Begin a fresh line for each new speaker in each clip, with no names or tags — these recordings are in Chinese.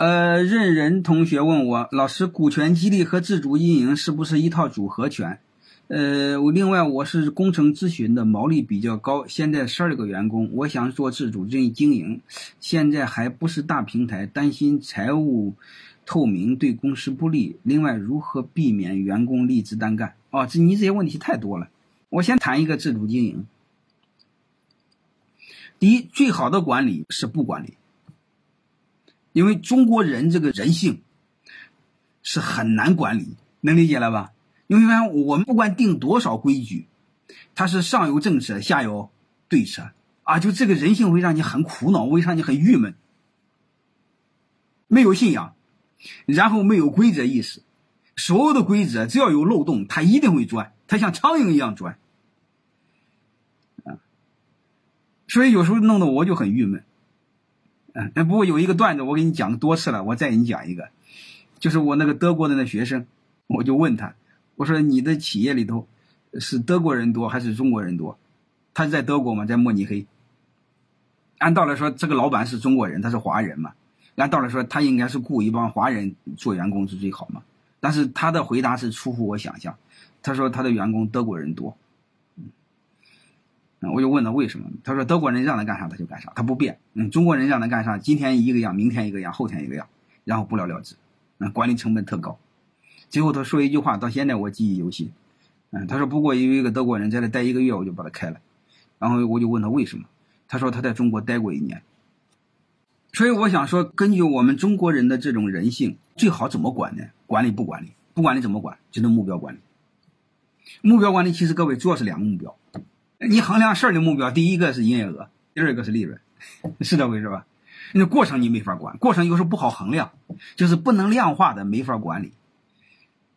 呃，任仁同学问我，老师，股权激励和自主经营是不是一套组合拳？呃，我另外我是工程咨询的，毛利比较高，现在十二个员工，我想做自主经经营，现在还不是大平台，担心财务透明对公司不利。另外，如何避免员工离职单干？哦，这你这些问题太多了，我先谈一个自主经营。第一，最好的管理是不管理。因为中国人这个人性是很难管理，能理解了吧？因为发现我们不管定多少规矩，它是上有政策，下有对策啊，就这个人性会让你很苦恼，会让你很郁闷，没有信仰，然后没有规则意识，所有的规则只要有漏洞，它一定会钻，它像苍蝇一样钻啊，所以有时候弄得我就很郁闷。嗯，不过有一个段子我给你讲多次了，我再给你讲一个，就是我那个德国的那学生，我就问他，我说你的企业里头是德国人多还是中国人多？他是在德国嘛，在慕尼黑。按道理说，这个老板是中国人，他是华人嘛，按道理说他应该是雇一帮华人做员工是最好嘛。但是他的回答是出乎我想象，他说他的员工德国人多。我就问他为什么？他说德国人让他干啥他就干啥，他不变。嗯，中国人让他干啥，今天一个样，明天一个样，后天一个样，然后不了了之。嗯，管理成本特高。最后他说一句话，到现在我记忆犹新。嗯，他说不过有一个德国人在这待一个月，我就把他开了。然后我就问他为什么？他说他在中国待过一年。所以我想说，根据我们中国人的这种人性，最好怎么管呢？管理不管理？不管理怎么管？就是目标管理。目标管理其实各位主要是两个目标。你衡量事儿的目标，第一个是营业额，第二个是利润，是这回事吧？那过程你没法管，过程有时候不好衡量，就是不能量化的没法管理，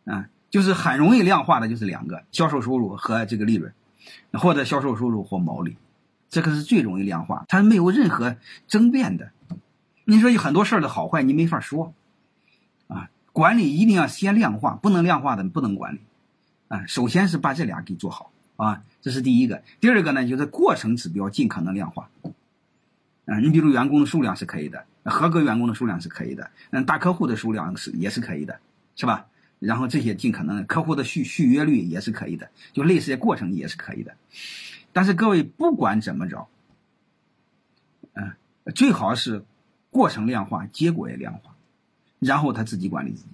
啊，就是很容易量化的就是两个：销售收入和这个利润，或者销售收入或毛利，这个是最容易量化，它没有任何争辩的。你说有很多事儿的好坏，你没法说，啊，管理一定要先量化，不能量化的不能管理，啊，首先是把这俩给做好。啊，这是第一个。第二个呢，就是过程指标尽可能量化。啊，你比如员工的数量是可以的，合格员工的数量是可以的，嗯，大客户的数量是也是可以的，是吧？然后这些尽可能客户的续续约率也是可以的，就类似的过程也是可以的。但是各位不管怎么着，嗯，最好是过程量化，结果也量化，然后他自己管理自己。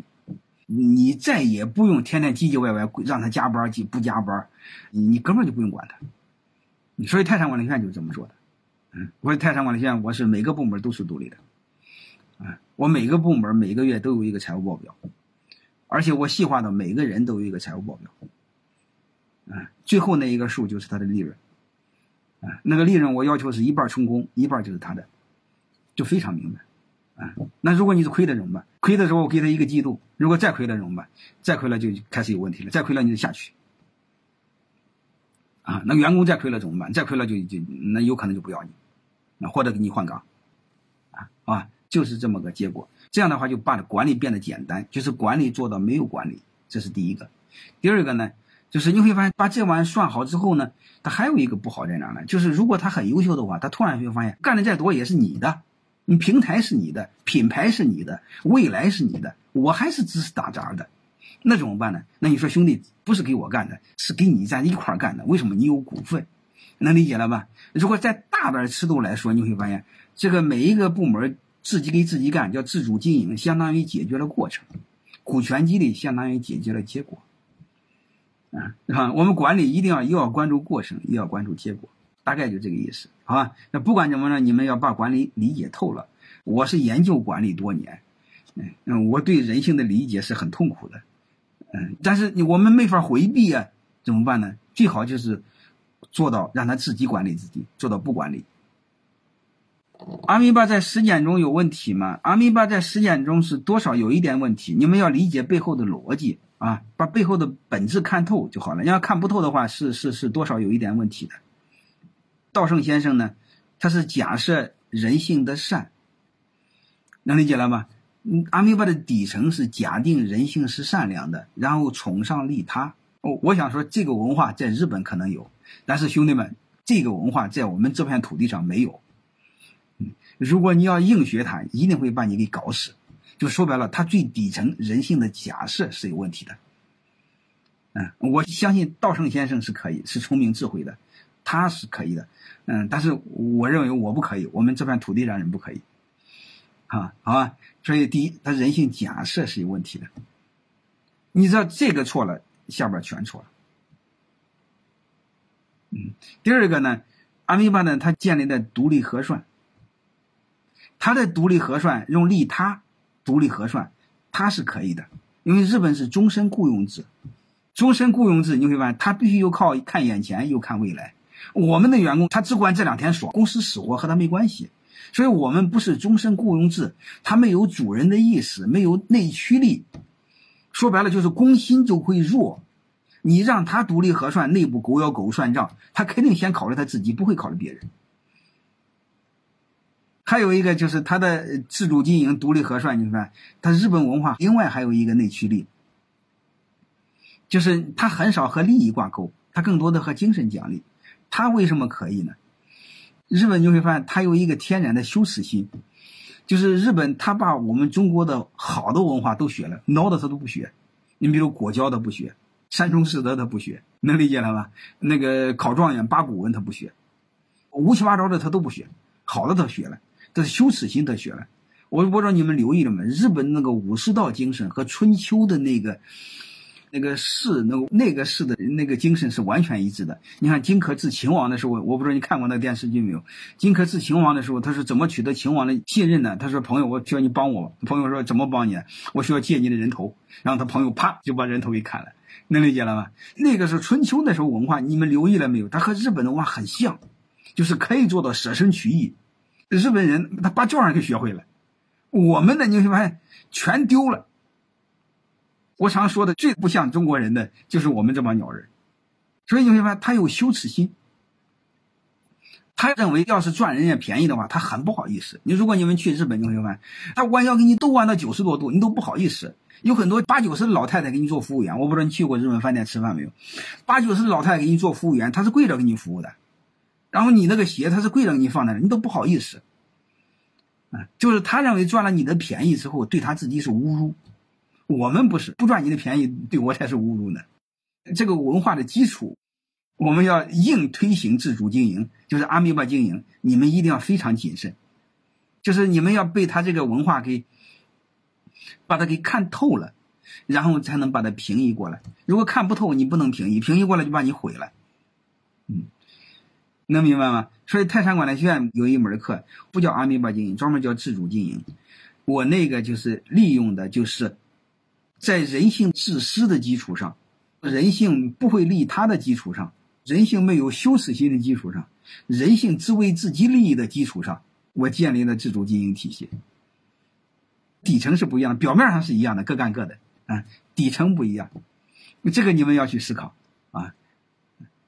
你再也不用天天唧唧歪歪让他加班不加班，你你根本就不用管他。所以泰山管理学院就是这么说的。嗯，我说泰山管理学院，我是每个部门都是独立的。嗯，我每个部门每个月都有一个财务报表，而且我细化到每个人都有一个财务报表。嗯，最后那一个数就是他的利润。啊，那个利润我要求是一半充公，一半就是他的，就非常明白。啊，那如果你是亏的怎么办？亏的时候我给他一个季度，如果再亏了怎么办？再亏了就开始有问题了，再亏了你就下去。啊，那员工再亏了怎么办？再亏了就就那有可能就不要你，那或者给你换岗。啊啊，就是这么个结果。这样的话就把管理变得简单，就是管理做到没有管理，这是第一个。第二个呢，就是你会发现把这玩意算好之后呢，他还有一个不好在哪呢？就是如果他很优秀的话，他突然会发现干的再多也是你的。你平台是你的，品牌是你的，未来是你的，我还是只是打杂的，那怎么办呢？那你说兄弟不是给我干的，是给你在一块儿干的。为什么？你有股份，能理解了吧？如果在大的尺度来说，你会发现这个每一个部门自己给自己干，叫自主经营，相当于解决了过程；股权激励相当于解决了结果。啊，我们管理一定要又要关注过程，又要关注结果。大概就这个意思，好吧？那不管怎么呢，你们要把管理理解透了。我是研究管理多年，嗯嗯，我对人性的理解是很痛苦的，嗯，但是我们没法回避啊，怎么办呢？最好就是做到让他自己管理自己，做到不管理。阿米巴在实践中有问题吗？阿米巴在实践中是多少有一点问题，你们要理解背后的逻辑啊，把背后的本质看透就好了。你要看不透的话，是是是多少有一点问题的。道圣先生呢，他是假设人性的善，能理解了吗？嗯，阿弥巴的底层是假定人性是善良的，然后崇尚利他。我我想说，这个文化在日本可能有，但是兄弟们，这个文化在我们这片土地上没有。嗯，如果你要硬学它，一定会把你给搞死。就说白了，它最底层人性的假设是有问题的。嗯，我相信道圣先生是可以，是聪明智慧的，他是可以的。嗯，但是我认为我不可以，我们这片土地上人不可以。啊，好吧。所以第一，他人性假设是有问题的。你知道这个错了，下边全错了。嗯，第二个呢，阿米巴呢，他建立的独立核算，他的独立核算用利他独立核算，他是可以的，因为日本是终身雇佣制。终身雇佣制，你会发现他必须又靠看眼前，又看未来。我们的员工他只管这两天爽，公司死活和他没关系。所以我们不是终身雇佣制，他没有主人的意识，没有内驱力。说白了就是攻心就会弱。你让他独立核算，内部狗咬狗算账，他肯定先考虑他自己，不会考虑别人。还有一个就是他的自主经营、独立核算，你看他日本文化，另外还有一个内驱力。就是他很少和利益挂钩，他更多的和精神奖励。他为什么可以呢？日本你会发现，他有一个天然的羞耻心，就是日本他把我们中国的好的文化都学了，孬的他都不学。你比如果教的不学，山中士德他不学，能理解了吧？那个考状元八股文他不学，乌七八糟的他都不学，好的他学了，但是羞耻心他学了。我不知道你们留意了没？日本那个武士道精神和春秋的那个。那个士，那个那个士的那个精神是完全一致的。你看荆轲治秦王的时候，我不知道你看过那个电视剧没有？荆轲治秦王的时候，他是怎么取得秦王的信任呢？他说：“朋友，我需要你帮我。”朋友说：“怎么帮你？我需要借你的人头。”然后他朋友啪就把人头给砍了，能理解了吗？那个是春秋那时候文化，你们留意了没有？他和日本的文化很像，就是可以做到舍身取义。日本人他把这玩意儿给学会了，我们呢你会发现全丢了。我常说的最不像中国人的就是我们这帮鸟人，所以你会发现他有羞耻心。他认为要是赚人家便宜的话，他很不好意思。你如果你们去日本，你会发现他弯腰给你都弯到九十多度，你都不好意思。有很多八九十的老太太给你做服务员，我不知道你去过日本饭店吃饭没有？八九十的老太太给你做服务员，他是跪着给你服务的，然后你那个鞋他是跪着给你放在那，你都不好意思。啊，就是他认为赚了你的便宜之后，对他自己是侮辱。我们不是不赚你的便宜，对我才是侮辱呢。这个文化的基础，我们要硬推行自主经营，就是阿米巴经营。你们一定要非常谨慎，就是你们要被他这个文化给把它给看透了，然后才能把它平移过来。如果看不透，你不能平移，平移过来就把你毁了。嗯，能明白吗？所以泰山管理学院有一门课不叫阿米巴经营，专门叫自主经营。我那个就是利用的就是。在人性自私的基础上，人性不会利他的基础上，人性没有羞耻心的基础上，人性只为自己利益的基础上，我建立了自主经营体系。底层是不一样的，表面上是一样的，各干各的啊，底层不一样，这个你们要去思考啊。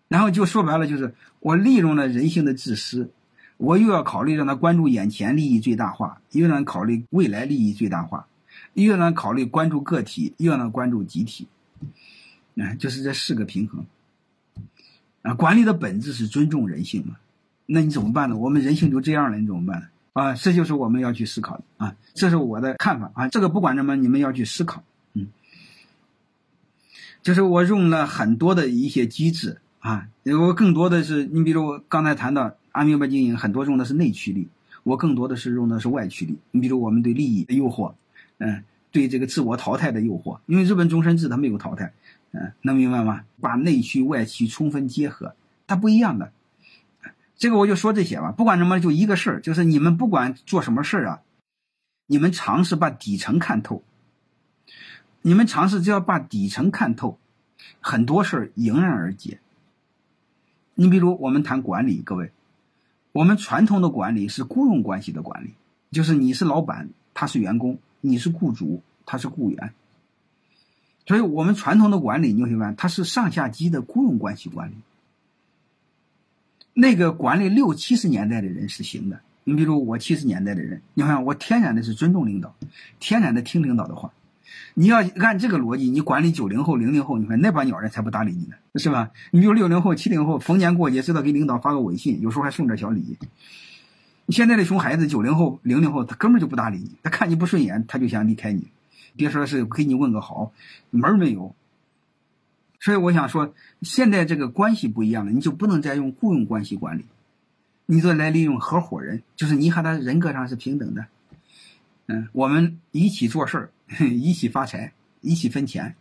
然后就说白了，就是我利用了人性的自私，我又要考虑让他关注眼前利益最大化，又让考虑未来利益最大化。越能考虑关注个体，越能关注集体，啊，就是这四个平衡。啊，管理的本质是尊重人性嘛？那你怎么办呢？我们人性就这样了，你怎么办呢？啊，这就是我们要去思考的啊，这是我的看法啊。这个不管什么，你们要去思考。嗯，就是我用了很多的一些机制啊，我更多的是你比如我刚才谈到阿米巴经营，很多用的是内驱力，我更多的是用的是外驱力。你比如我们对利益的诱惑。嗯，对这个自我淘汰的诱惑，因为日本终身制它没有淘汰，嗯，能明白吗？把内需外需充分结合，它不一样的。这个我就说这些吧，不管什么，就一个事儿，就是你们不管做什么事儿啊，你们尝试把底层看透。你们尝试只要把底层看透，很多事儿迎刃而解。你比如我们谈管理，各位，我们传统的管理是雇佣关系的管理，就是你是老板，他是员工。你是雇主，他是雇员，所以我们传统的管理，你会发现，它是上下级的雇佣关系管理。那个管理六七十年代的人是行的，你比如我七十年代的人，你看我天然的是尊重领导，天然的听领导的话。你要按这个逻辑，你管理九零后、零零后，你看那帮鸟人才不搭理你呢，是吧？你比如六零后、七零后，逢年过节知道给领导发个微信，有时候还送点小礼。现在的熊孩子，九零后、零零后，他根本就不搭理你，他看你不顺眼，他就想离开你。别说是给你问个好，门儿没有。所以我想说，现在这个关系不一样了，你就不能再用雇佣关系管理，你就来利用合伙人，就是你和他人格上是平等的。嗯，我们一起做事儿，一起发财，一起分钱，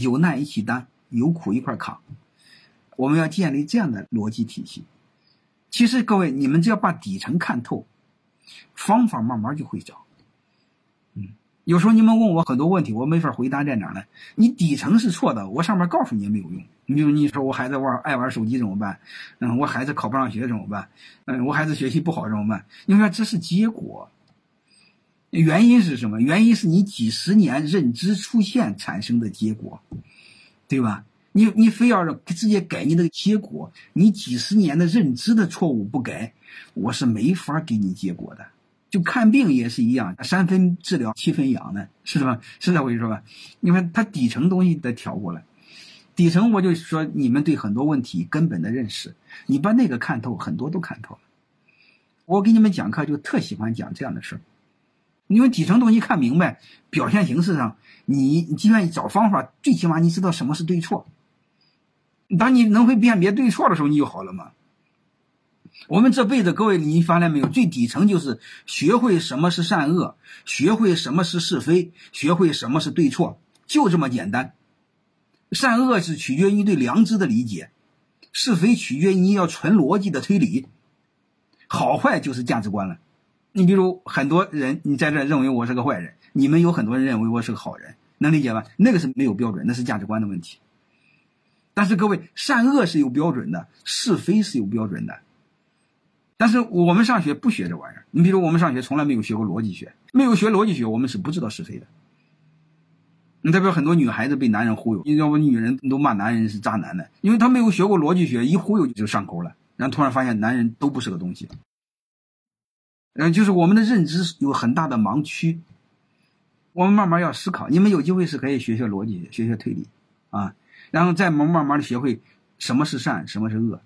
有难一起担，有苦一块扛。我们要建立这样的逻辑体系。其实各位，你们只要把底层看透，方法慢慢就会找。嗯，有时候你们问我很多问题，我没法回答在哪呢？你底层是错的，我上面告诉你也没有用。你比如你说我孩子玩爱玩手机怎么办？嗯，我孩子考不上学怎么办？嗯，我孩子学习不好怎么办？你说这是结果，原因是什么？原因是你几十年认知出现产生的结果，对吧？你你非要直接改你那个结果，你几十年的认知的错误不改，我是没法给你结果的。就看病也是一样，三分治疗七分养的，是吧？是这回事吧？你看他底层东西得调过来，底层我就说你们对很多问题根本的认识，你把那个看透，很多都看透了。我给你们讲课就特喜欢讲这样的事儿，因为底层东西看明白，表现形式上你你就愿意找方法，最起码你知道什么是对错。当你能会辨别对错的时候，你就好了嘛。我们这辈子，各位，你发现没有？最底层就是学会什么是善恶，学会什么是是非，学会什么是对错，就这么简单。善恶是取决于对良知的理解，是非取决于你要纯逻辑的推理，好坏就是价值观了。你比如很多人，你在这认为我是个坏人，你们有很多人认为我是个好人，能理解吧？那个是没有标准，那是价值观的问题。但是各位，善恶是有标准的，是非是有标准的。但是我们上学不学这玩意儿。你比如我们上学从来没有学过逻辑学，没有学逻辑学，我们是不知道是非的。你代表很多女孩子被男人忽悠，你知道我女人都骂男人是渣男的，因为他没有学过逻辑学，一忽悠就上钩了，然后突然发现男人都不是个东西。嗯，就是我们的认知有很大的盲区，我们慢慢要思考。你们有机会是可以学学逻辑，学学推理，啊。然后再慢慢慢的学会什么是善，什么是恶，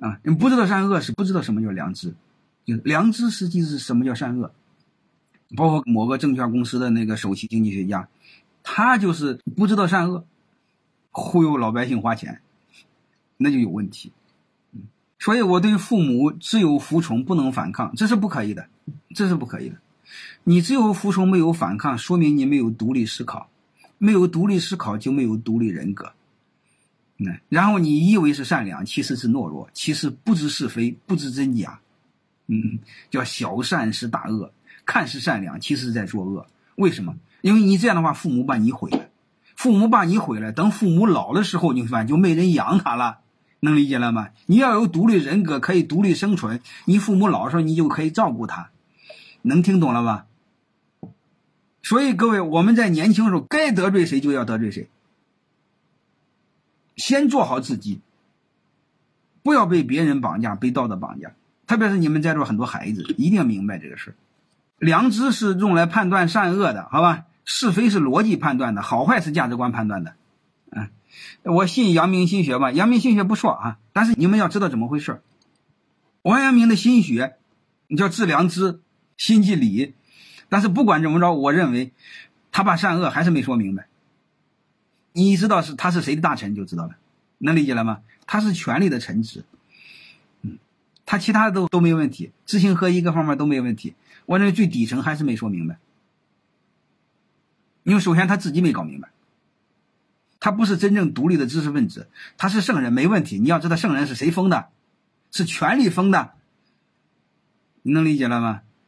啊，你不知道善恶是不知道什么叫良知，就良知实际是什么叫善恶，包括某个证券公司的那个首席经济学家，他就是不知道善恶，忽悠老百姓花钱，那就有问题，所以我对父母只有服从不能反抗，这是不可以的，这是不可以的，你只有服从没有反抗，说明你没有独立思考。没有独立思考就没有独立人格，嗯，然后你以为是善良，其实是懦弱，其实不知是非，不知真假，嗯，叫小善是大恶，看似善良，其实在作恶。为什么？因为你这样的话，父母把你毁了，父母把你毁了，等父母老的时候，你发现就没人养他了，能理解了吗？你要有独立人格，可以独立生存，你父母老的时候，你就可以照顾他，能听懂了吧？所以各位，我们在年轻时候该得罪谁就要得罪谁，先做好自己，不要被别人绑架、被道德绑架。特别是你们在座很多孩子，一定要明白这个事良知是用来判断善恶的，好吧？是非是逻辑判断的，好坏是价值观判断的。嗯，我信阳明心学吧，阳明心学不错啊，但是你们要知道怎么回事王阳明的心学，你叫治良知，心即理。但是不管怎么着，我认为他把善恶还是没说明白。你知道是他是谁的大臣就知道了，能理解了吗？他是权力的臣子，嗯，他其他的都都没问题，知行合一各方面都没问题。我认为最底层还是没说明白，因为首先他自己没搞明白，他不是真正独立的知识分子，他是圣人没问题。你要知道圣人是谁封的，是权力封的，你能理解了吗？